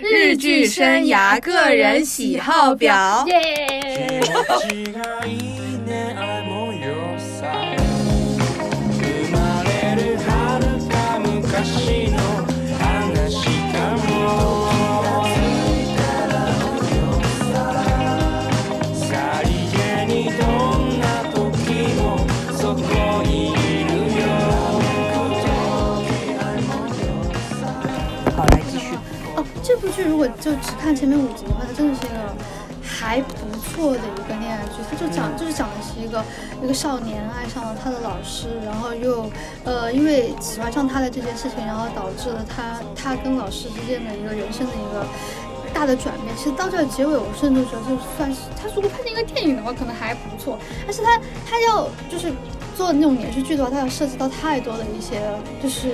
日剧生涯个人喜好表。耶！剧如果就只看前面五集的话，它真的是一个还不错的一个恋爱剧。它就讲就是讲的是一个一个少年爱上了他的老师，然后又呃因为喜欢上他的这件事情，然后导致了他他跟老师之间的一个人生的一个。大的转变，其实到这结尾，我甚至觉得就算是他如果拍成一个电影的话，可能还不错。但是他他要就是做那种连续剧的话，它要涉及到太多的一些就是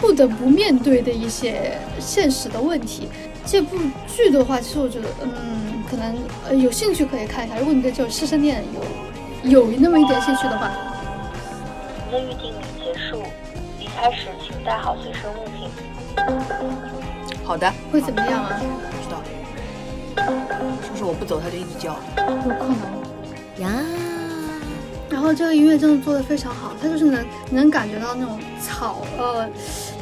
不得不面对的一些现实的问题。这部剧的话，其实我觉得，嗯，可能呃有兴趣可以看一下。如果你对这种师生恋有有那么一点兴趣的话，您的预定已结束，离开时请带好随身物品。好的，会怎么样啊？不知道。是不是我不走他就一直叫？有可能。呀，然后这个音乐真的做的非常好，它就是能能感觉到那种草呃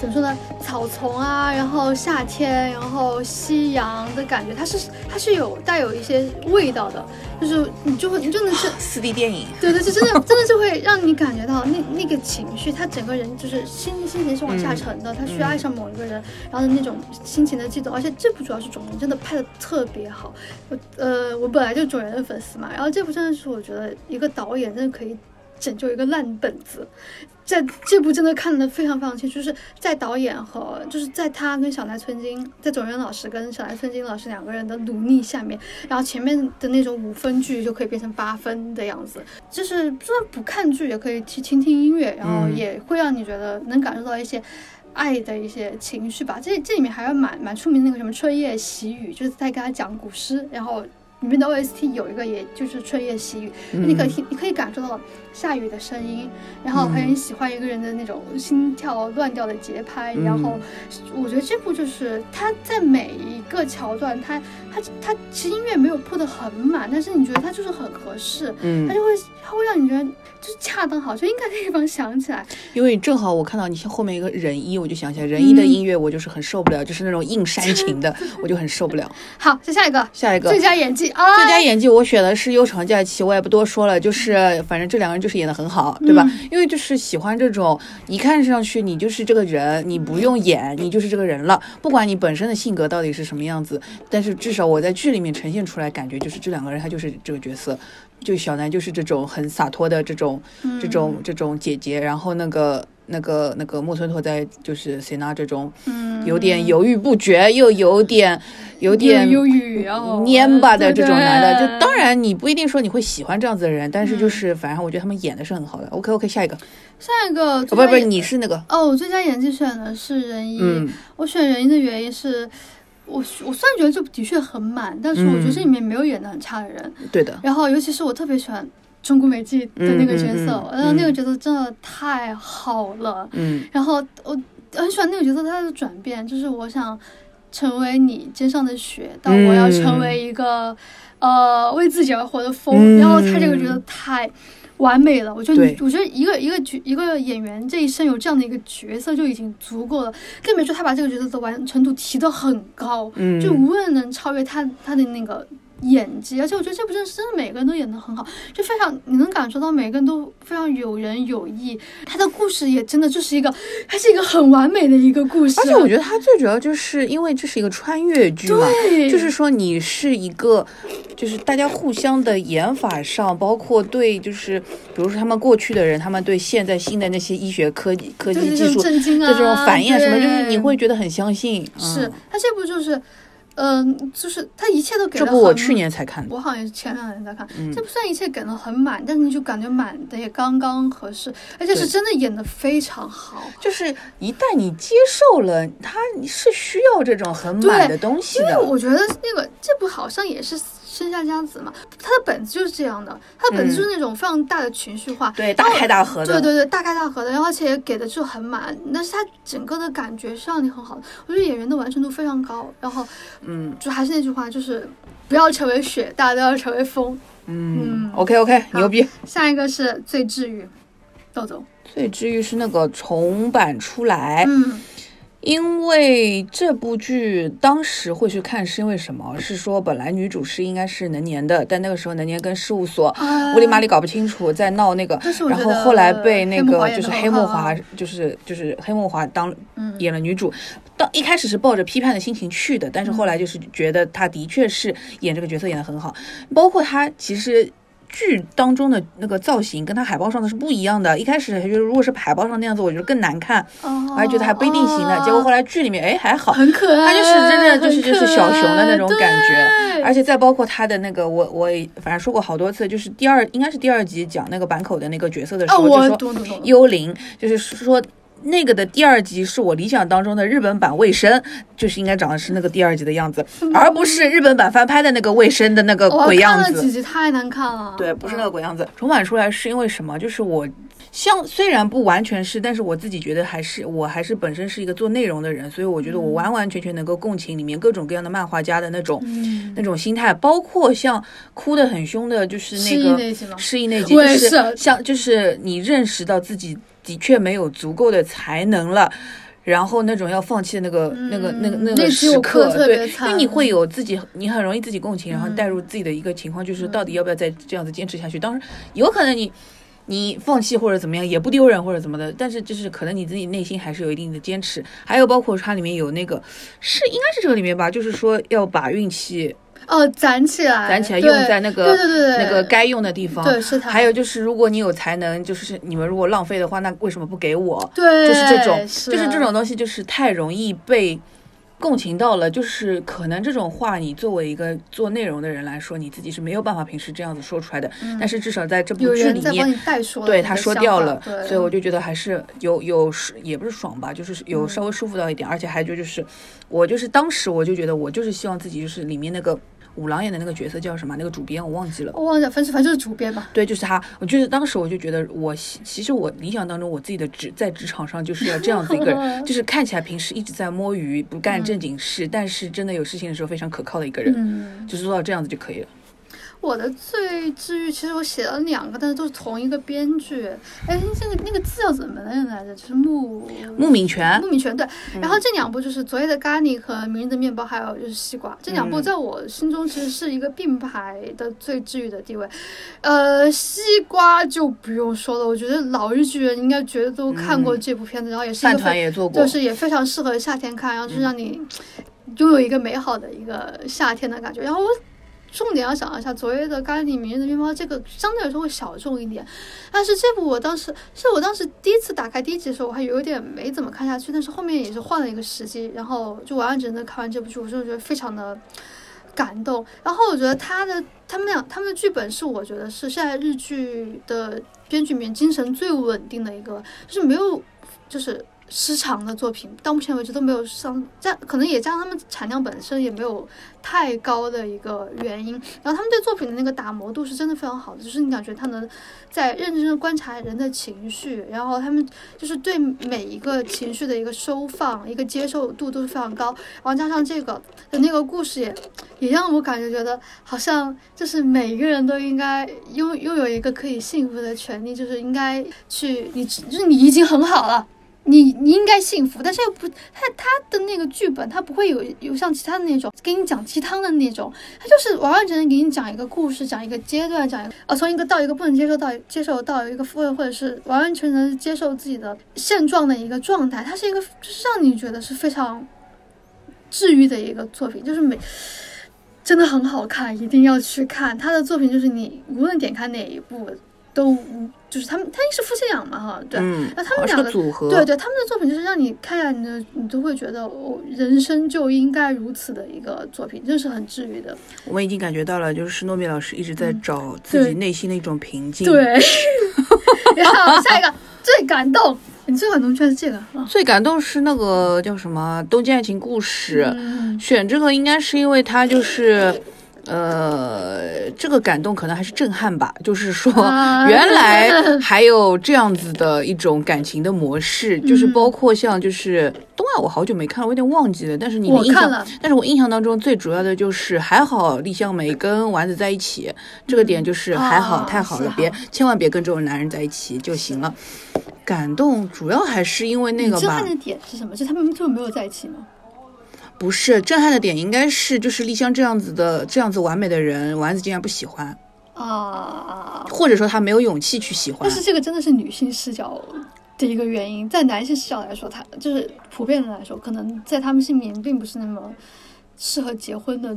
怎么说呢，草丛啊，然后夏天，然后夕阳的感觉，它是它是有带有一些味道的，就是你就会你真的是四 D 电影。对对，就真的真的就会让你感觉到那那个情绪，他整个人就是心心情是往下沉的，他需要爱上某一个人，然后那种心情的悸动，而且这部主要是种人真的拍的特别好，我呃我本来就种人的粉丝嘛，然后这部真的是我觉得一个导演真的可以拯救一个烂本子。在这部真的看得非常非常清楚，就是在导演和就是在他跟小奈村金，在总人老师跟小奈村金老师两个人的努力下面，然后前面的那种五分剧就可以变成八分的样子，就是就算不看剧也可以去听听音乐，然后也会让你觉得能感受到一些。爱的一些情绪吧，这这里面还有蛮蛮出名的那个什么春夜喜雨，就是在跟他讲古诗，然后里面的 OST 有一个也就是春夜喜雨，你可以听，你可以感受到下雨的声音，然后很喜欢一个人的那种心跳乱掉的节拍，然后我觉得这部就是它在每一个桥段，他他他其实音乐没有铺的很满，但是你觉得它就是很合适，嗯它就会它会让你觉得就是恰当好，就应该那个地方想起来，因为正好我看到你后面一个人一，我就想起来人一的音乐，我就是很受不了，就是那种硬煽情的，我就很受不了。好，再下一个，下一个最佳演技啊，最佳演技我选的是《悠长假期》，我也不多说了，就是反正这两个人就是演的很好，对吧？因为就是喜欢这种一看上去你就是这个人，你不用演，你就是这个人了，不管你本身的性格到底是什么样子，但是至少我在剧里面呈现出来，感觉就是这两个人他就是这个角色。就小南就是这种很洒脱的这种、这种这种姐姐，然后那个那个那个木村拓哉就是 e n a 这种，嗯有点犹豫不决，又有点有点蔫巴的这种男的，就当然你不一定说你会喜欢这样子的人，但是嗯就是反正我觉得他们演的是很好的。OK OK，下一个，下一个哦不不是你是那个，哦，我最佳演技选的是仁一，嗯我选仁一的原因是。我我虽然觉得这部的确很满，但是我觉得这里面没有演的很差的人。对的，然后，尤其是我特别喜欢中谷美纪的那个角色，然后那个角色真的太好了。嗯然后我很喜欢那个角色他的转变，就是我想成为你肩上的雪，到我要成为一个、呃为自己而活的风。嗯然后他这个角色太完美了，我觉得你，我觉得一个一个角一个演员这一生有这样的一个角色就已经足够了，更别说他把这个角色的完成度提得很高，嗯就无人能超越他他的那个。演技，而且我觉得这部真的是真的每个人都演得很好，就非常你能感受到每个人都非常有仁有义。他的故事也真的就是一个，它是一个很完美的一个故事。而且我觉得它最主要就是因为这是一个穿越剧嘛，对就是说你是一个，就是大家互相的演法上，包括对就是比如说他们过去的人，他们对现在新的那些医学科技科技技术的这种反应啊什么，就是你会觉得很相信。是嗯他这部就是，嗯、就是他一切都给这的很。部我去年才看的。我好像也是前两年才看，嗯这不算一切给的很满，但是你就感觉满的也刚刚合适，而且是真的演的非常好。就是一旦你接受了，他是需要这种很满的东西的。因为我觉得那个这部好像也是生下佳子嘛，他的本子就是这样的，他的本子就是那种非常大的情绪化，对，大开大合的，对对对，大开大合的，然后而且给的就很满，但是他整个的感觉是让你很好的，我觉得演员的完成度非常高，然后嗯。就还是那句话，就是不要成为雪，大家都要成为风。嗯嗯，OK OK，牛逼。下一个是最治愈，豆豆，最治愈是那个重版出来，嗯因为这部剧当时会去看是因为什么？是说本来女主是应该是能年的，但那个时候能年跟事务所啊。乌里麻里搞不清楚，在闹那个然后后来被那个就是黑木华，就是就是黑木华当嗯。演了女主，当一开始是抱着批判的心情去的，但是后来就是觉得她的确是演这个角色演得很好，包括她其实。剧当中的那个造型跟他海报上的是不一样的，一开始还觉得如果是海报上那样子，我觉得更难看，哦我还觉得还不一定行呢。结果后来剧里面，哎，还好，很可爱，他就是真的就是就是小熊的那种感觉，而且再包括他的那个，我我反正说过好多次，就是第二应该是第二集讲那个坂口的那个角色的时哦，候，我就说幽灵，就是说。那个的第二集是我理想当中的日本版卫生，就是应该长得是那个第二集的样子，而不是日本版翻拍的那个卫生的那个鬼样子。看了几集太难看了，对，不是那嗯个鬼样子。重版出来是因为什么？就是我像虽然不完全是，但是我自己觉得还是我还是本身是一个做内容的人，所以我觉得我嗯完完全全能够共情里面各种各样的漫画家的那种、嗯那种心态，包括像哭得很凶的，就是那个那集吗失忆那集，就是是像就是你认识到自己的确没有足够的才能了。然后那种要放弃的那个、那个、那个、嗯那个时刻，对，因为你会有自己，你很容易自己共情，然后嗯带入自己的一个情况，就是到底要不要再这样子坚持下去。当然，有可能你你放弃或者怎么样也不丢人或者怎么的，但是就是可能你自己内心还是有一定的坚持。还有包括它里面有那个是应该是这个里面吧，就是说要把运气哦，攒起来，攒起来用在那个对对对对那个该用的地方。对是它还有就是，如果你有才能，就是你们如果浪费的话，那为什么不给我？对，就是这种，是就是这种东西，就是太容易被共情到了。就是可能这种话，你作为一个做内容的人来说，你自己是没有办法平时这样子说出来的。但是至少在这部剧里面对他说掉了，所以我就觉得还是有有也不是爽吧，就是有稍微舒服到一点，而且还就就是我就是当时我就觉得我就是希望自己就是里面那个五郎演的那个角色叫什么？那个主编我忘记了。我忘记了，反正反正就是主编吧。对，就是他。我就是当时我就觉得我其其实我理想当中我自己的职在职场上就是要这样子一个人，就是看起来平时一直在摸鱼不干正经事，但是真的有事情的时候非常可靠的一个人，嗯，就是做到这样子就可以了。我的最治愈，其实我写了两个，但是都是同一个编剧。哎，那个那个字叫怎么念来着？就是木穆敏泉穆敏泉对。嗯然后这两部就是昨夜的咖喱和明日的面包，还有就是西瓜，这两部嗯在我心中其实是一个并排的最治愈的地位。呃，西瓜就不用说了，我觉得老日剧人应该觉得都看过这部片子，然后也是一饭个团也做过，就是也非常适合夏天看，然后就是让你拥有一个美好的一个夏天的感觉。然后我重点要讲一下昨夜的咖喱明日的面包，这个相对来说会小众一点，但是这部我当时是我当时第一次打开第一集的时候，我还有点没怎么看下去，但是后面也是换了一个时机，然后就完完整整的看完这部剧，我真的觉得非常的。感动，然后我觉得他的他们俩他们的剧本是我觉得是现在日剧的编剧里面精神最稳定的一个，就是没有就是失常的作品，到目前为止都没有上，加可能也加上他们产量本身也没有太高的一个原因，然后他们对作品的那个打磨度是真的非常好的，就是你感觉他能在认真的观察人的情绪，然后他们就是对每一个情绪的一个收放、一个接受度都是非常高，然后加上这个的那个故事也也让我感觉觉得好像就是每一个人都应该拥拥有一个可以幸福的权利，就是应该去你就是你已经很好了。你你应该幸福，但是又不，他他的那个剧本，他不会有有像其他的那种给你讲鸡汤的那种，他就是完完整整给你讲一个故事，讲一个阶段，讲一个呃从一个到一个不能接受到接受到一个或或者是完完全全接受自己的现状的一个状态，它是一个就是让你觉得是非常治愈的一个作品，就是每真的很好看，一定要去看。他的作品，就是你无论点开哪一部都就是他们他是夫妻俩嘛哈，对，嗯，那他们两个组合，对对，他们的作品就是让你看下你的，你都会觉得哦，人生就应该如此的一个作品，真是很治愈的。我们已经感觉到了，就是施诺比老师一直在找自己内心的一种平静。，对，然后下一个最感动，你最感动居然是这个啊！最感动是那个叫什么《东京爱情故事》，嗯选这个应该是因为它就是呃，这个感动可能还是震撼吧，就是说啊 原来还有这样子的一种感情的模式，就是嗯包括像就是东亚，我好久没看了，我有点忘记了。但是你的印象我看了，但是我印象当中最主要的就是还好丽香梅跟丸子在一起，这个点就是还好，啊太好了，别千万别跟这种男人在一起就行了。感动主要还是因为那个震撼，的点是什么？是他们就没有在一起吗？不是震撼的点，应该是就是丽香这样子的这样子完美的人，丸子竟然不喜欢，啊，或者说他没有勇气去喜欢。但。是这个真的是女性视角的一个原因，在男性视角来说，他就是普遍的来说，可能在他们心里面并不是那么适合结婚的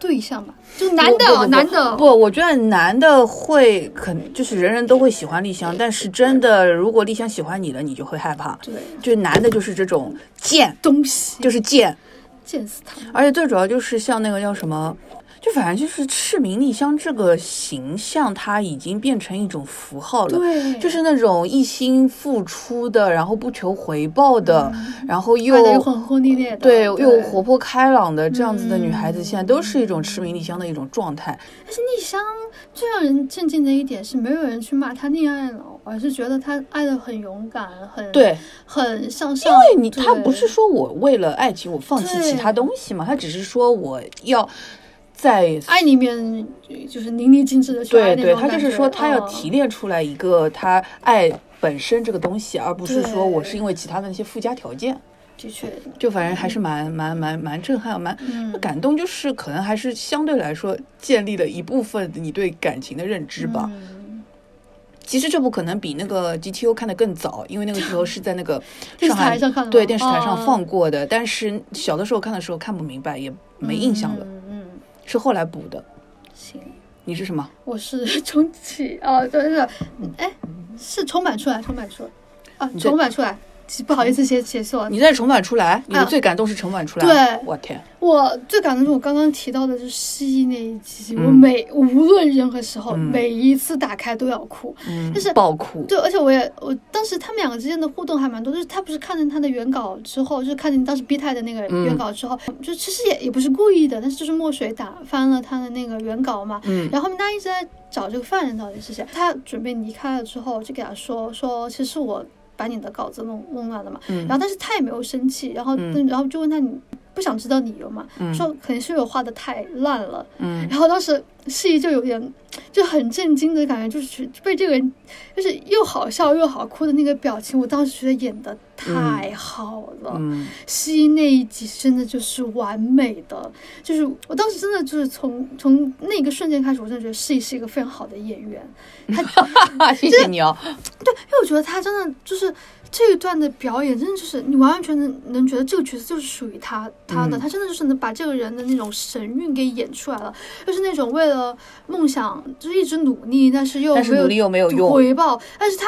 对象吧。就男的，男的不，我觉得男的会肯就是人人都会喜欢丽香，但是真的如果丽香喜欢你了，你就会害怕。对。就男的就是这种贱，东西。就是贱，见死他们。而且最主要就是像那个叫什么。就反正就是赤名丽香这个形象，它已经变成一种符号了。对，就是那种一心付出的，然后不求回报的，然后又又轰轰烈烈的，对又活泼开朗的这样子的女孩子，嗯现在都是一种痴迷丽香的一种状态。但是丽香最让人震惊的一点是，没有人去骂她恋爱脑，而是觉得他爱的很勇敢，很对，很向上。因为你他不是说我为了爱情我放弃其他东西嘛，他只是说我要在爱里面就是淋漓尽致的去爱对对，他就是说他要嗯提炼出来一个他爱本身这个东西，而不是说我是因为其他的那些附加条件。的确，就反正还是蛮蛮蛮蛮震撼，蛮嗯感动，就是可能还是相对来说建立了一部分你对感情的认知吧。嗯其实这部可能比那个 GTO 看的更早，因为那个时候是在那个 电视上海台上看的对电视台上哦放过的，但是小的时候看的时候看不明白，也没印象了，是后来补的。行，你是什么？我是 重启啊，对对对，哎，是重版出来，重版出来啊，这重版出来，不好意思写写错了。你在重版出来，你最感动是重版出来。对我天，我最感动是我刚刚提到的，就是失忆那一集，嗯我每无论任何时候，嗯每一次打开都要哭。嗯，就是爆哭。对，而且我也我当时他们两个之间的互动还蛮多，就是他不是看见他的原稿之后，就是看见当时 B 太的那个嗯原稿之后，就其实也也不是故意的，但是就是墨水打翻了他的那个原稿嘛，嗯然后他一直在找这个犯人到底是谁，他准备离开了之后，就给他说说，其实我把你的稿子弄弄乱了嘛，嗯。然后但是他也没有生气，然后、嗯。然后就问他你不想知道理由嘛，嗯。说可能是我画的太烂了，嗯。然后当时示意就有点就很震惊的感觉，就是被这个人就是又好笑又好哭的那个表情，我当时觉得演的太好了。嗯西那一集真的就是完美的，就是我当时真的就是从从那个瞬间开始，我真的觉得示意是一个非常好的演员，哈，谢谢你哦。对因为我觉得他真的就是这一段的表演，真的就是你完完全全能觉得这个角色就是属于他他的，嗯他真的就是能把这个人的那种神韵给演出来了，就是那种为了梦想就是一直努力，但是又没有但是努力又没有用回报，但是他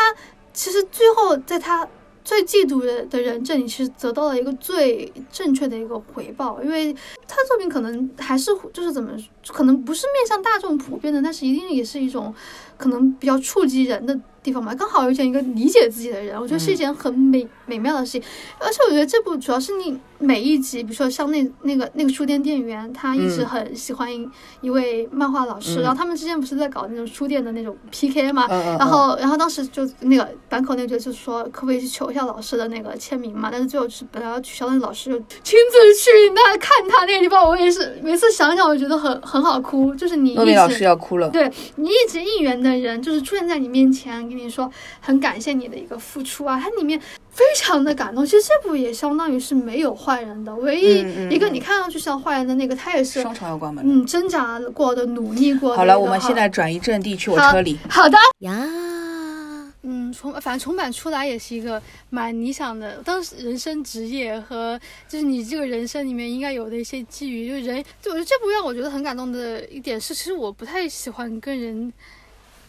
其实最后在他。最嫉妒的的人这里其实得到了一个最正确的一个回报，因为他作品可能还是就是怎么，可能不是面向大众普遍的，但是一定也是一种可能比较触及人的地方吧。刚好遇见一个理解自己的人，我觉得是一件很美、美妙的事情。而且我觉得这部主要是你每一集，比如说像那那个那个书店店员，他一直嗯很喜欢一一位漫画老师，嗯然后他们之间不是在搞那种书店的那种 PK 嘛，然后然后当时就那个坂口那个就是说可不可以去求一下老师的那个签名嘛，但是最后是本来要取消，但是老师就亲自去那看他那个地方，我也是每次想想我觉得很很好哭，就是你一直。要哭了。对你一直应援的人，就是出现在你面前，跟你说很感谢你的一个付出啊，它里面非常的感动。其实这部也相当于是没有坏人的，唯一一个你看上去像坏人的那个，他也是商场要关门。嗯挣扎过的、努力过的。好了，我们现在转移阵地，去我车里。好的。呀，嗯，重反正重版出来也是一个蛮理想的，当时人生职业和就是你这个人生里面应该有的一些机遇，就是人，就我觉得这部让我觉得很感动的一点是，其实我不太喜欢跟人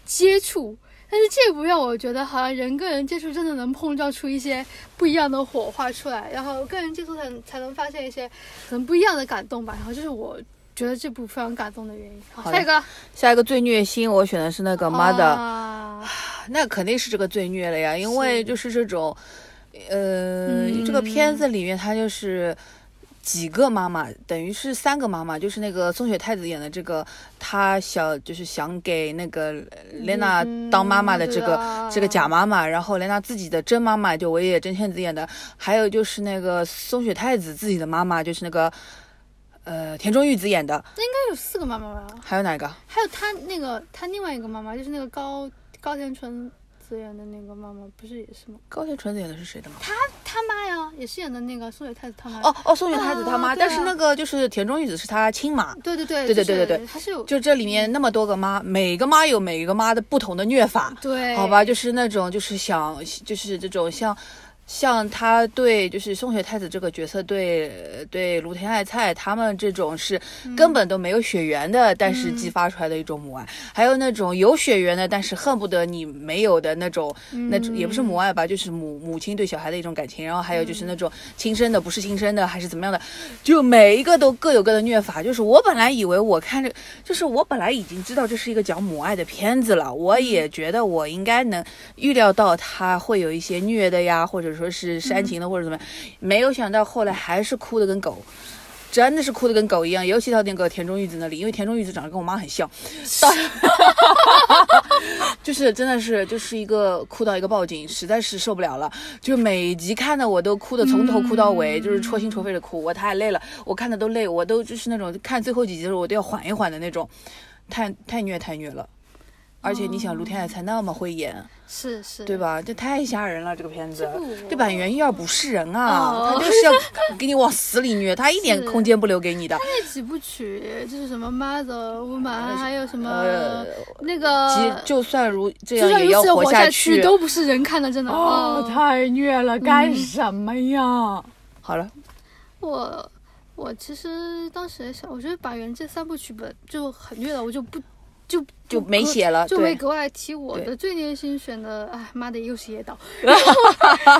接触。但是这部让我觉得，好像人跟人接触真的能碰撞出一些不一样的火花出来，然后跟人接触才能才能发现一些可能不一样的感动吧。然后就是我觉得这部非常感动的原因。好，好下一个下一个最虐心，我选的是那个 Mother，、啊 那肯定是这个最虐了呀，因为就是这种，呃，嗯这个片子里面它就是。几个妈妈，等于是三个妈妈，就是那个松雪太子演的这个，她小就是想给那个莲娜嗯当妈妈的这个、这个假妈妈，然后莲娜自己的真妈妈就尾野真千子演的，还有就是那个松雪太子自己的妈妈就是那个呃田中裕子演的，那应该有四个妈妈吧？还有哪个？还有他那个他另外一个妈妈，就是那个高高田纯子演的那个妈妈，不是也是吗？高田纯子演的是谁的妈？他妈呀，也是演的那个松野太子他妈。哦，哦，松野太子他妈，但是那个就是田中裕子是他亲妈。对对对对对对对对他是有就这里面那么多个妈，每个妈有每个妈的不同的虐法，对，好吧，就是那种就是想就是这种像。像他对就是松雪太子这个角色对对芦田爱菜他们这种是根本都没有血缘的，但是激发出来的一种母爱，还有那种有血缘的，但是恨不得你没有的那种，那种也不是母爱吧，就是母母亲对小孩的一种感情，然后还有就是那种亲生的不是亲生的还是怎么样的，就每一个都各有各的虐法。就是我本来以为我看着，就是我本来已经知道这是一个讲母爱的片子了，我也觉得我应该能预料到他会有一些虐的呀，或者说是煽情的或者怎么样，没有想到后来还是哭的跟狗。真的是哭的跟狗一样，尤其到那个田中裕子那里，因为田中裕子长得跟我妈很像，到就是真的是就是一个哭到一个报警，实在是受不了了。就每集看的我都哭的从头哭到尾，就是戳心戳肺的哭，我太累了，我看的都累，我都就是那种看最后几集的时候我都要缓一缓的那种，太太虐太虐了。而且你想，卢天爱才那么会演，是是，对？吧？这太吓人了，这个片子这板垣一二不是人啊，哦他就是要给你往死里虐，他一点空间不留给你的。那几部曲就是什么 Mother Woman，还有什么呃那个，就算如这样也要活下去，都不是人看的，真的。哦，嗯太虐了，干什么呀？好了，我我其实当时也想，我觉得把原这三部曲本就很虐了，我就不就就没写了，就没格外提我的最虐心选的，哎妈的又是野岛，然后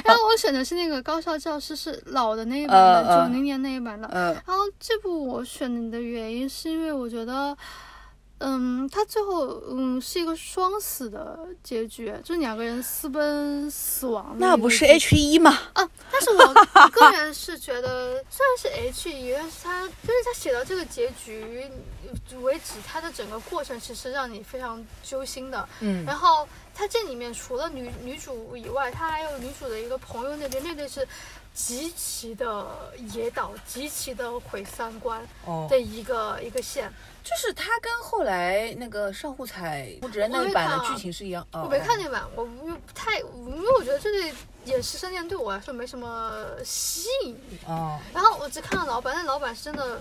然后我选的是那个高校教师，是老的那一版的，九零年那一版的。嗯然后这部我选的原因是因为我觉得，嗯，他最后嗯是一个双死的结局，就是两个人私奔死亡。那不是 H 一吗？啊，但是我个人是觉得，虽然是 H 一，但是他就是他写到这个结局为止，他的整个过程其实让你非常揪心的。嗯然后他这里面除了女女主以外，他还有女主的一个朋友那边，那对是极其的野岛，极其的毁三观哦，的一个、一个线。就是他跟后来那个上户彩不知人那我没看啊版的剧情是一样。哦我没看那版，我不太，因为我觉得这对演师生恋对我来说没什么吸引力。哦，然后我只看了老版，但老版是真的，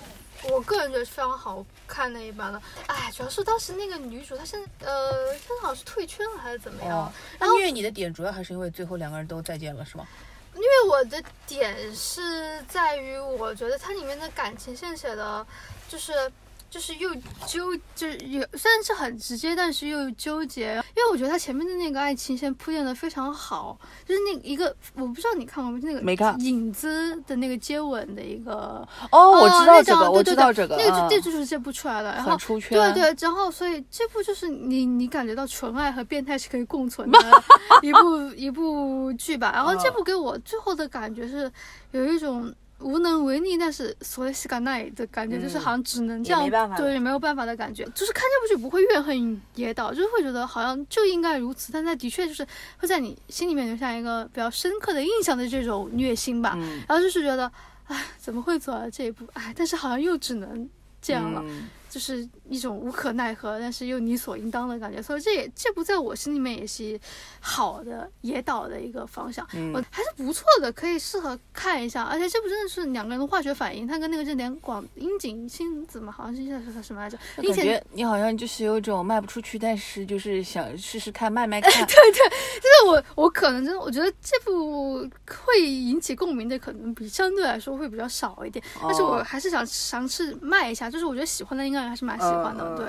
我个人觉得是非常好看那一版的。哎，主要是当时那个女主她现在呃，现在好像是退圈了还是怎么样？哦，然后虐你的点主要还是因为最后两个人都再见了，是吗？因为我的点是在于，我觉得它里面的感情线写的，就是。就是又纠，就是有虽然是很直接，但是又纠结。因为我觉得他前面的那个爱情线铺垫的非常好，就是那一个我不知道你看过没，那个没看影子的那个接吻的一个哦，我知道那这个，我知道这个，那个就啊这就是这部出来的，然出圈。对对，然后所以这部就是你你感觉到纯爱和变态是可以共存的 一部一部剧吧。然后这部给我最后的感觉是有一种。无能为力，但是所谓西嘎奈的感觉，就是嗯好像只能这样，也没办法对，也没有办法的感觉。就是看这部剧不会怨恨野岛，就是会觉得好像就应该如此，但它的确就是会在你心里面留下一个比较深刻的印象的这种虐心吧。嗯，然后就是觉得，哎，怎么会走到这一步？哎，但是好像又只能这样了。嗯就是一种无可奈何，但是又理所应当的感觉，所以这也这部在我心里面也是好的野岛的一个方向，嗯我还是不错的，可以适合看一下。而且这部真的是两个人的化学反应，他跟那个任田广樱井新子嘛，好像是叫什么来着？我感觉你好像就是有种卖不出去，但是就是想试试看，卖卖看。对对就是我我可能真的我觉得这部会引起共鸣的可能比相对来说会比较少一点，但是我哦还是想尝试卖一下，就是我觉得喜欢的应该还是蛮喜欢的，对。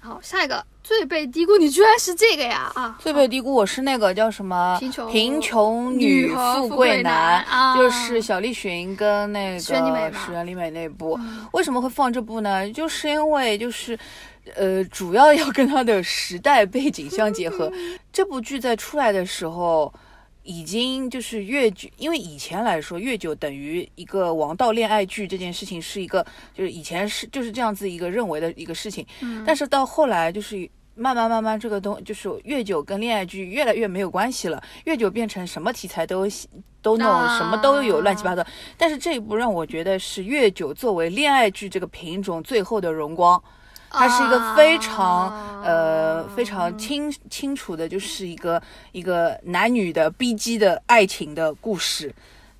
好，下一个最被低估，你居然是这个呀啊！最被低估我是那个叫什么贫穷贫穷女女富贵贵男啊就是小栗旬跟那个石原里美嘛石原里美那部。嗯为什么会放这部呢？就是因为就是。呃，主要要跟它的时代背景相结合。这部剧在出来的时候，已经就是越剧，因为以前来说，越久等于一个王道恋爱剧这件事情是一个，就是以前是就是这样子一个认为的一个事情。嗯但是到后来就是。慢慢慢慢，这个东就是越久跟恋爱剧越来越没有关系了，越久变成什么题材都喜都弄，啊什么都有乱七八糟。但是这一部让我觉得是越久作为恋爱剧这个品种最后的荣光，它是一个非常、啊呃非常清清楚的，就是一个一个男女的逼机的爱情的故事。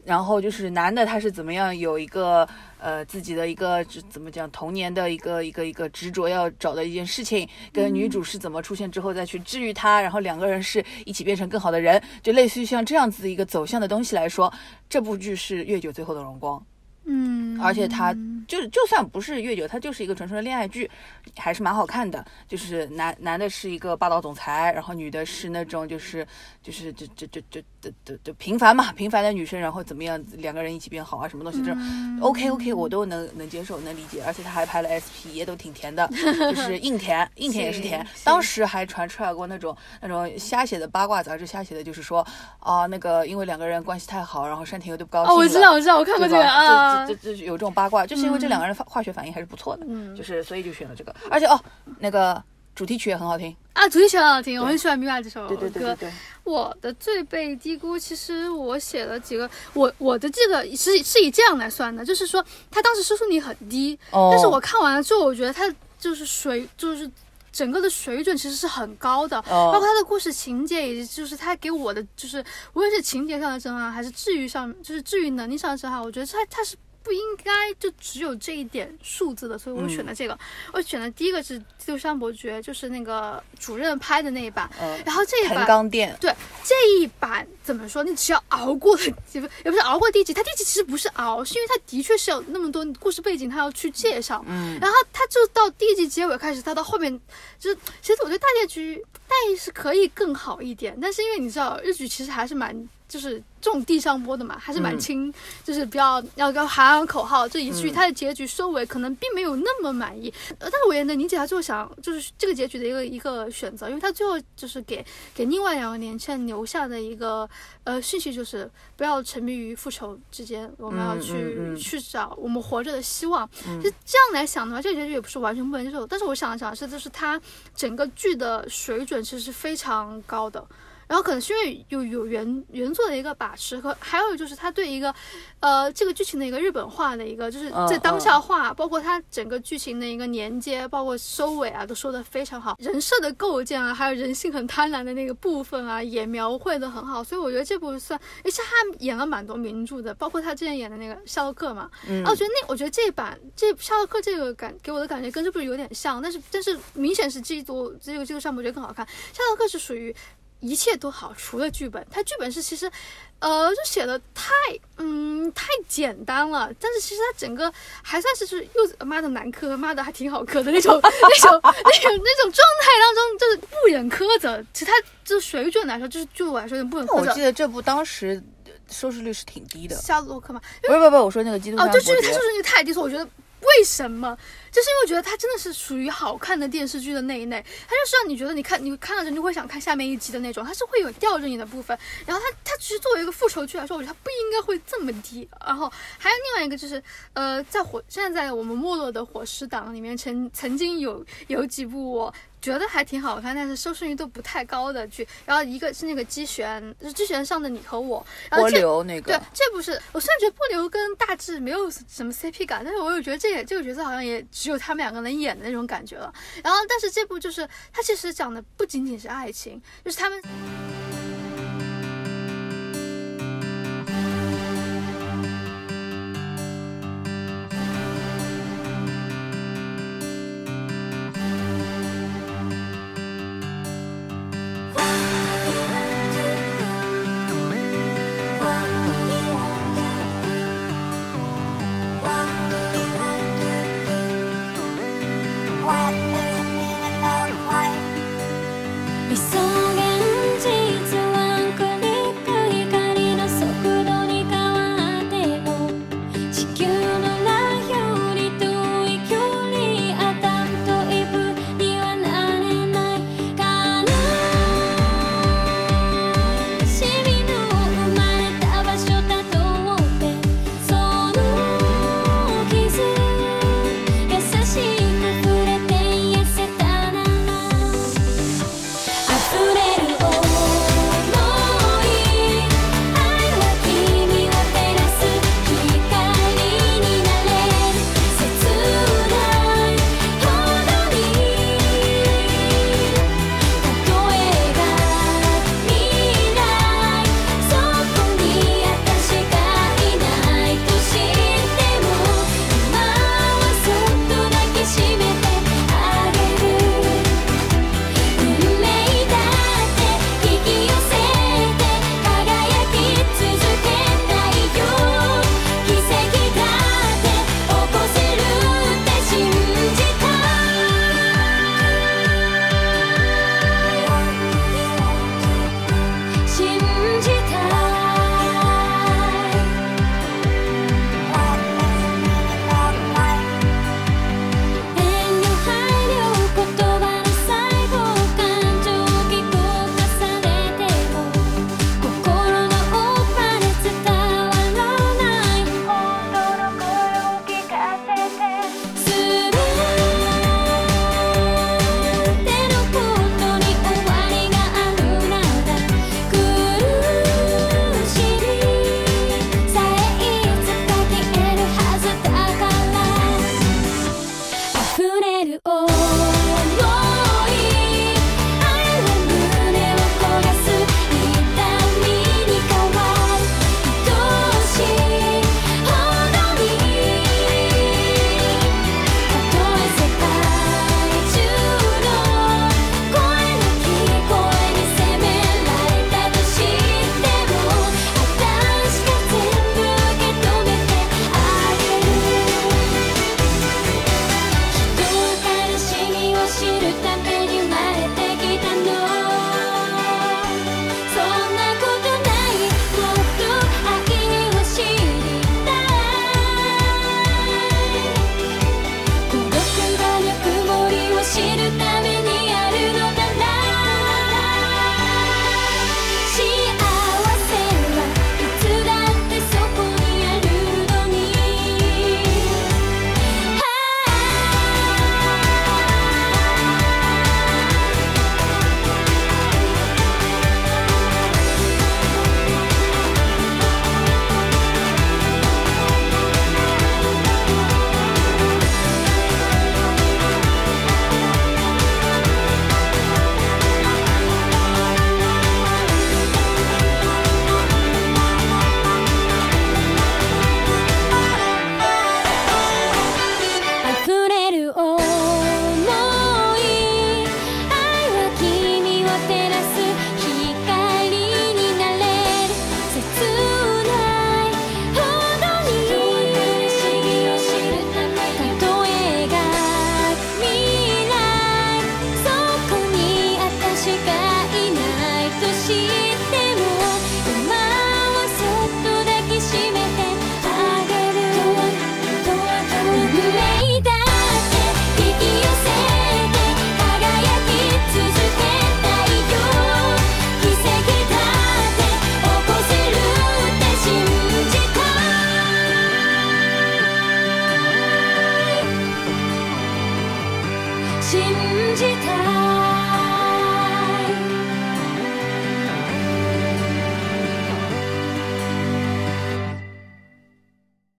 然后就是男的他是怎么样有一个呃自己的一个怎怎么讲童年的一个一个一个执着要找的一件事情，跟女主是怎么出现之后再去治愈他，然后两个人是一起变成更好的人，就类似于像这样子的一个走向的东西来说，这部剧是越久最后的荣光。嗯，而且它就就算不是月久，它就是一个纯纯的恋爱剧，还是蛮好看的。就是男男的是一个霸道总裁，然后女的是那种就是就是就就就就就就就平凡嘛，平凡的女生，然后怎么样两个人一起变好啊，什么东西这种、OK OK 我都能能接受能理解。而且他还拍了 SP，也都挺甜的，就是硬甜，硬甜也是甜。是当时还传出来过那种那种瞎写的八卦杂志，瞎写的就是说啊那个因为两个人关系太好，然后山田优都不高兴哦，我。知道，我知道，我看过这个对吧？啊这，有这种八卦，就是因为这两个人化化学反应还是不错的，嗯就是所以就选了这个，而且哦，那个主题曲也很好听，啊，主题曲很好听，我很喜欢《米娅》这首歌。对对对对对，我的最被低估，其实我写了几个，我我的这个是是以这样来算的，就是说他当时收视率很低，哦但是我看完了之后，我觉得他就是水就是。整个的水准其实是很高的，哦。包括他的故事情节，以及就是他给我的就是无论是情节上的震撼，还是治愈上，就是治愈能力上的震撼，我觉得他他是不应该就只有这一点数字的，所以我选了这个。我选的第一个是《基督山伯爵》，就是那个主任拍的那一版，嗯，然后这一版对这一版怎么说？你只要熬过了，也不也不是熬过第一集，它第一集其实不是熬，是因为它的确是有那么多故事背景，它要去介绍。嗯，然后它就到第一集结尾开始，它到后面就是，其实我觉得大结局大意是可以更好一点，但是因为你知道日剧其实还是蛮就是这种地上播的嘛，还是蛮嗯轻，就是比较要要喊喊口号，这以至于它的结局收尾可能并没有那么满意。呃，但是我也能理解他最后想就是这个结局的一个一个选择，因为他最后就是给给另外两个年轻人留下的一个呃讯息，就是不要沉迷于复仇之间，我们要嗯去、去找我们活着的希望。嗯就这样来想的话，这个结局也不是完全不能接受。但是我想了想是，就是它整个剧的水准其实是非常高的。然后可能是因为有有原原作的一个把持和，还有就是他对一个，呃，这个剧情的一个日本化的一个，就是嗯在当下化，包括他整个剧情的一个连接，包括收尾啊，都说的非常好。人设的构建啊，还有人性很贪婪的那个部分啊，也描绘的很好。所以我觉得这部算，而且他演了蛮多名著的，包括他之前演的那个《夏洛克》嘛，嗯我觉得那我觉得这版这夏洛克这个感给我的感觉跟这部有点像，但是但是明显是基督这个这个上部我觉得更好看。夏洛克是属于一切都好，除了剧本。它剧本是其实，呃，就写的太嗯太简单了，但是其实它整个还算是是又妈的难磕，妈的还挺好磕的那种 那种那种那种状态当中，就是不忍苛责。其实它就水准来说，就是就我来说有点不忍苛责。我记得这部当时收视率是挺低的，夏洛克嘛，不是不是不是，我说那个基督哦，就是因为它收视率太低，所以我觉得为什么？就是因为我觉得它真的是属于好看的电视剧的那一类，它就是让你觉得你看你看了之后你会想看下面一集的那种，它是会有吊着你的部分。然后它它其实作为一个复仇剧来说，我觉得它不应该会这么低。然后还有另外一个就是，呃，在火现在在我们没落的火狮党里面，曾曾经有有几部我。觉得还挺好看，但是收视率都不太高的剧。然后一个是那个机旋，是机旋上的你和我。然流那个，，这部是我虽然觉得波流跟大志没有什么 CP 感，但是我又觉得这也这个角色好像也只有他们两个能演的那种感觉了。然后，但是这部就是它其实讲的不仅仅是爱情，就是他们。